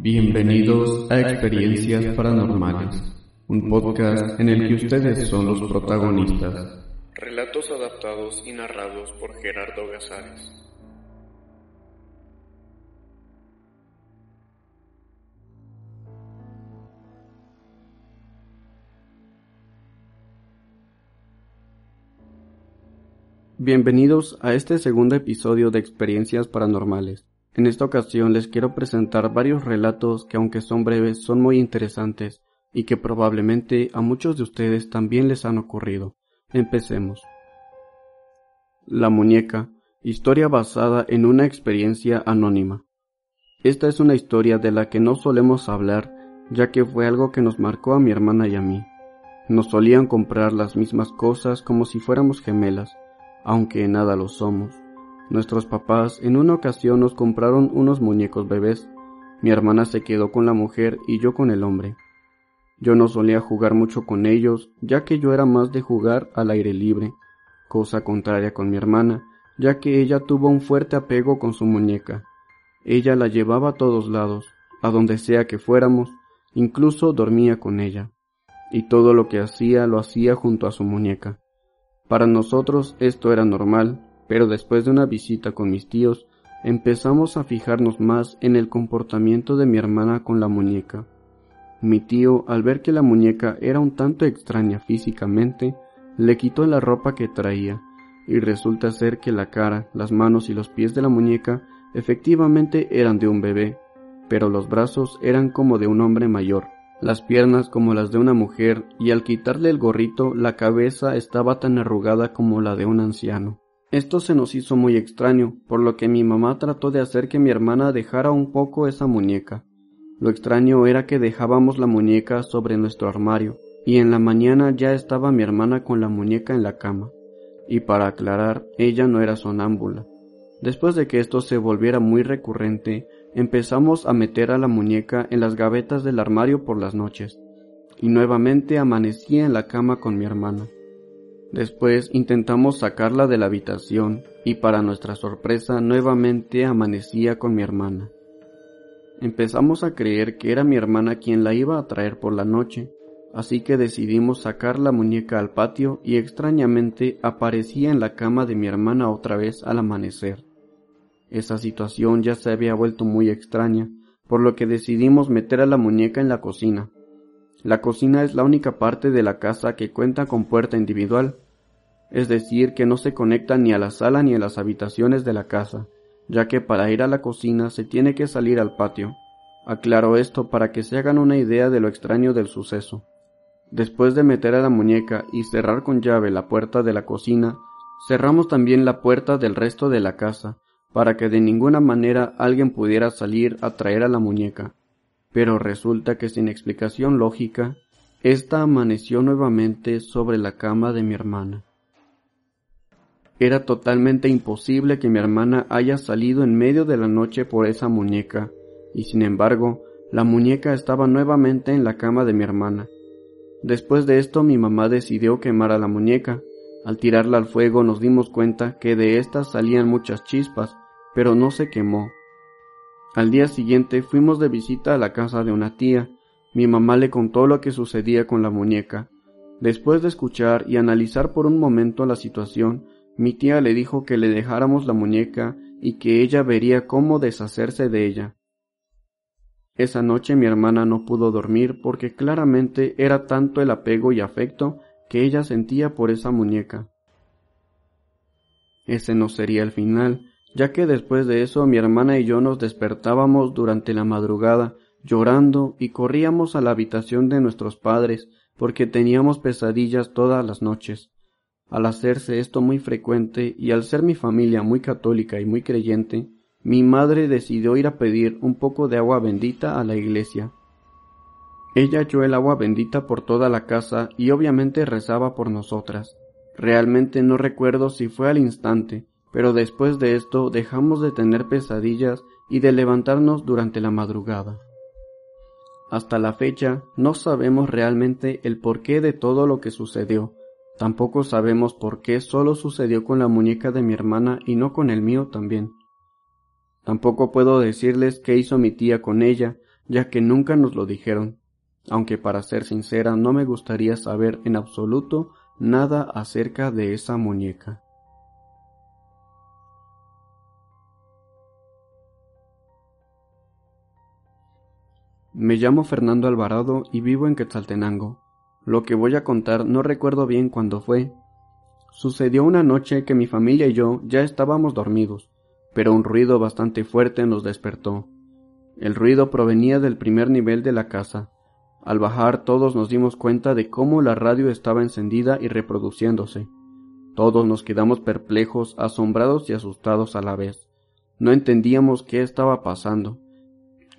Bienvenidos a Experiencias Paranormales, un podcast en el que ustedes son los protagonistas. Relatos adaptados y narrados por Gerardo Gazares. Bienvenidos a este segundo episodio de Experiencias Paranormales. En esta ocasión les quiero presentar varios relatos que aunque son breves son muy interesantes y que probablemente a muchos de ustedes también les han ocurrido. Empecemos. La muñeca, historia basada en una experiencia anónima. Esta es una historia de la que no solemos hablar ya que fue algo que nos marcó a mi hermana y a mí. Nos solían comprar las mismas cosas como si fuéramos gemelas, aunque nada lo somos. Nuestros papás en una ocasión nos compraron unos muñecos bebés. Mi hermana se quedó con la mujer y yo con el hombre. Yo no solía jugar mucho con ellos, ya que yo era más de jugar al aire libre, cosa contraria con mi hermana, ya que ella tuvo un fuerte apego con su muñeca. Ella la llevaba a todos lados, a donde sea que fuéramos, incluso dormía con ella, y todo lo que hacía lo hacía junto a su muñeca. Para nosotros esto era normal, pero después de una visita con mis tíos, empezamos a fijarnos más en el comportamiento de mi hermana con la muñeca. Mi tío, al ver que la muñeca era un tanto extraña físicamente, le quitó la ropa que traía, y resulta ser que la cara, las manos y los pies de la muñeca efectivamente eran de un bebé, pero los brazos eran como de un hombre mayor, las piernas como las de una mujer, y al quitarle el gorrito la cabeza estaba tan arrugada como la de un anciano. Esto se nos hizo muy extraño, por lo que mi mamá trató de hacer que mi hermana dejara un poco esa muñeca. Lo extraño era que dejábamos la muñeca sobre nuestro armario, y en la mañana ya estaba mi hermana con la muñeca en la cama. Y para aclarar, ella no era sonámbula. Después de que esto se volviera muy recurrente, empezamos a meter a la muñeca en las gavetas del armario por las noches, y nuevamente amanecía en la cama con mi hermana. Después intentamos sacarla de la habitación y para nuestra sorpresa nuevamente amanecía con mi hermana. Empezamos a creer que era mi hermana quien la iba a traer por la noche, así que decidimos sacar la muñeca al patio y extrañamente aparecía en la cama de mi hermana otra vez al amanecer. Esa situación ya se había vuelto muy extraña, por lo que decidimos meter a la muñeca en la cocina, la cocina es la única parte de la casa que cuenta con puerta individual, es decir, que no se conecta ni a la sala ni a las habitaciones de la casa, ya que para ir a la cocina se tiene que salir al patio. Aclaro esto para que se hagan una idea de lo extraño del suceso. Después de meter a la muñeca y cerrar con llave la puerta de la cocina, cerramos también la puerta del resto de la casa, para que de ninguna manera alguien pudiera salir a traer a la muñeca pero resulta que sin explicación lógica, ésta amaneció nuevamente sobre la cama de mi hermana. Era totalmente imposible que mi hermana haya salido en medio de la noche por esa muñeca, y sin embargo, la muñeca estaba nuevamente en la cama de mi hermana. Después de esto mi mamá decidió quemar a la muñeca. Al tirarla al fuego nos dimos cuenta que de ésta salían muchas chispas, pero no se quemó, al día siguiente fuimos de visita a la casa de una tía. Mi mamá le contó lo que sucedía con la muñeca. Después de escuchar y analizar por un momento la situación, mi tía le dijo que le dejáramos la muñeca y que ella vería cómo deshacerse de ella. Esa noche mi hermana no pudo dormir porque claramente era tanto el apego y afecto que ella sentía por esa muñeca. Ese no sería el final, ya que después de eso mi hermana y yo nos despertábamos durante la madrugada llorando y corríamos a la habitación de nuestros padres porque teníamos pesadillas todas las noches. Al hacerse esto muy frecuente y al ser mi familia muy católica y muy creyente, mi madre decidió ir a pedir un poco de agua bendita a la iglesia. Ella echó el agua bendita por toda la casa y obviamente rezaba por nosotras. Realmente no recuerdo si fue al instante, pero después de esto dejamos de tener pesadillas y de levantarnos durante la madrugada. Hasta la fecha no sabemos realmente el porqué de todo lo que sucedió, tampoco sabemos por qué solo sucedió con la muñeca de mi hermana y no con el mío también. Tampoco puedo decirles qué hizo mi tía con ella, ya que nunca nos lo dijeron, aunque para ser sincera no me gustaría saber en absoluto nada acerca de esa muñeca. Me llamo Fernando Alvarado y vivo en Quetzaltenango. Lo que voy a contar no recuerdo bien cuándo fue. Sucedió una noche que mi familia y yo ya estábamos dormidos, pero un ruido bastante fuerte nos despertó. El ruido provenía del primer nivel de la casa. Al bajar todos nos dimos cuenta de cómo la radio estaba encendida y reproduciéndose. Todos nos quedamos perplejos, asombrados y asustados a la vez. No entendíamos qué estaba pasando.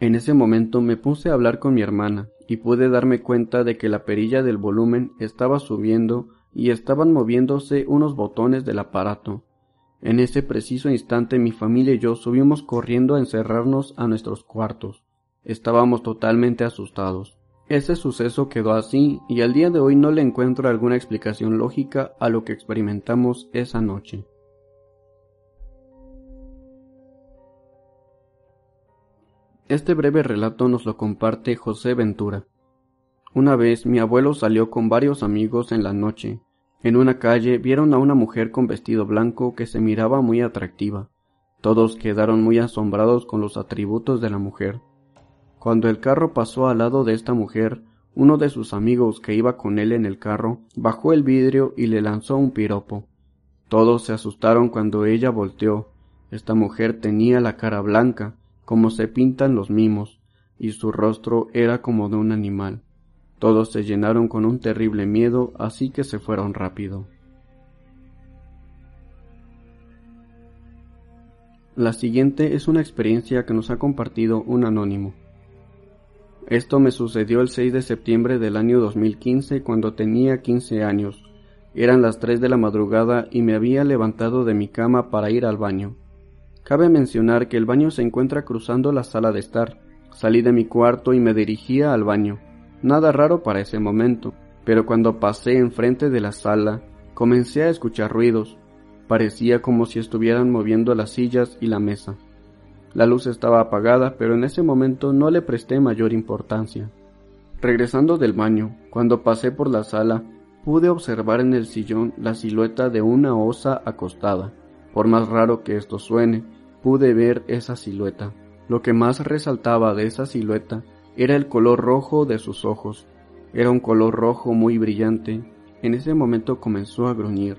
En ese momento me puse a hablar con mi hermana y pude darme cuenta de que la perilla del volumen estaba subiendo y estaban moviéndose unos botones del aparato. En ese preciso instante mi familia y yo subimos corriendo a encerrarnos a nuestros cuartos. Estábamos totalmente asustados. Ese suceso quedó así y al día de hoy no le encuentro alguna explicación lógica a lo que experimentamos esa noche. Este breve relato nos lo comparte José Ventura. Una vez mi abuelo salió con varios amigos en la noche. En una calle vieron a una mujer con vestido blanco que se miraba muy atractiva. Todos quedaron muy asombrados con los atributos de la mujer. Cuando el carro pasó al lado de esta mujer, uno de sus amigos que iba con él en el carro bajó el vidrio y le lanzó un piropo. Todos se asustaron cuando ella volteó. Esta mujer tenía la cara blanca, como se pintan los mimos, y su rostro era como de un animal. Todos se llenaron con un terrible miedo, así que se fueron rápido. La siguiente es una experiencia que nos ha compartido un anónimo. Esto me sucedió el 6 de septiembre del año 2015 cuando tenía 15 años. Eran las 3 de la madrugada y me había levantado de mi cama para ir al baño. Cabe mencionar que el baño se encuentra cruzando la sala de estar. Salí de mi cuarto y me dirigía al baño. Nada raro para ese momento, pero cuando pasé enfrente de la sala, comencé a escuchar ruidos. Parecía como si estuvieran moviendo las sillas y la mesa. La luz estaba apagada, pero en ese momento no le presté mayor importancia. Regresando del baño, cuando pasé por la sala, pude observar en el sillón la silueta de una osa acostada. Por más raro que esto suene, pude ver esa silueta. Lo que más resaltaba de esa silueta era el color rojo de sus ojos. Era un color rojo muy brillante. En ese momento comenzó a gruñir.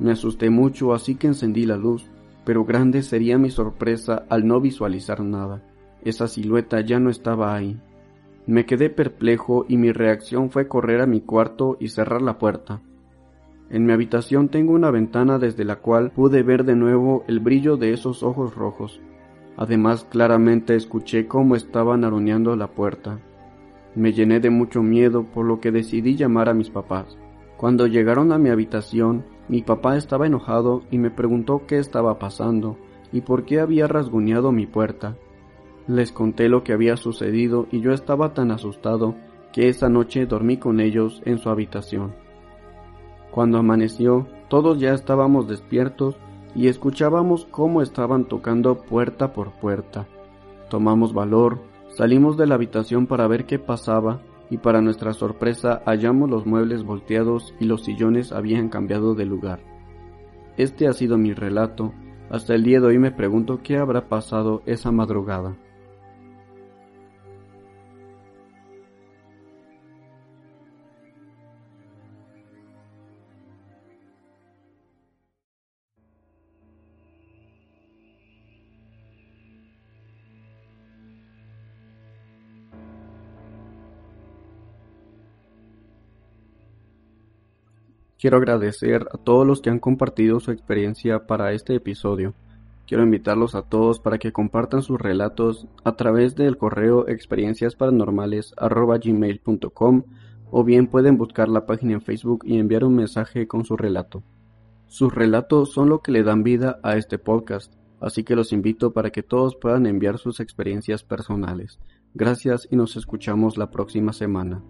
Me asusté mucho, así que encendí la luz, pero grande sería mi sorpresa al no visualizar nada. Esa silueta ya no estaba ahí. Me quedé perplejo y mi reacción fue correr a mi cuarto y cerrar la puerta. En mi habitación tengo una ventana desde la cual pude ver de nuevo el brillo de esos ojos rojos. Además claramente escuché cómo estaban aruñando la puerta. Me llené de mucho miedo por lo que decidí llamar a mis papás. Cuando llegaron a mi habitación, mi papá estaba enojado y me preguntó qué estaba pasando y por qué había rasguñado mi puerta. Les conté lo que había sucedido y yo estaba tan asustado que esa noche dormí con ellos en su habitación. Cuando amaneció, todos ya estábamos despiertos y escuchábamos cómo estaban tocando puerta por puerta. Tomamos valor, salimos de la habitación para ver qué pasaba y para nuestra sorpresa hallamos los muebles volteados y los sillones habían cambiado de lugar. Este ha sido mi relato. Hasta el día de hoy me pregunto qué habrá pasado esa madrugada. Quiero agradecer a todos los que han compartido su experiencia para este episodio. Quiero invitarlos a todos para que compartan sus relatos a través del correo experienciasparanormales.gmail.com o bien pueden buscar la página en Facebook y enviar un mensaje con su relato. Sus relatos son lo que le dan vida a este podcast, así que los invito para que todos puedan enviar sus experiencias personales. Gracias y nos escuchamos la próxima semana.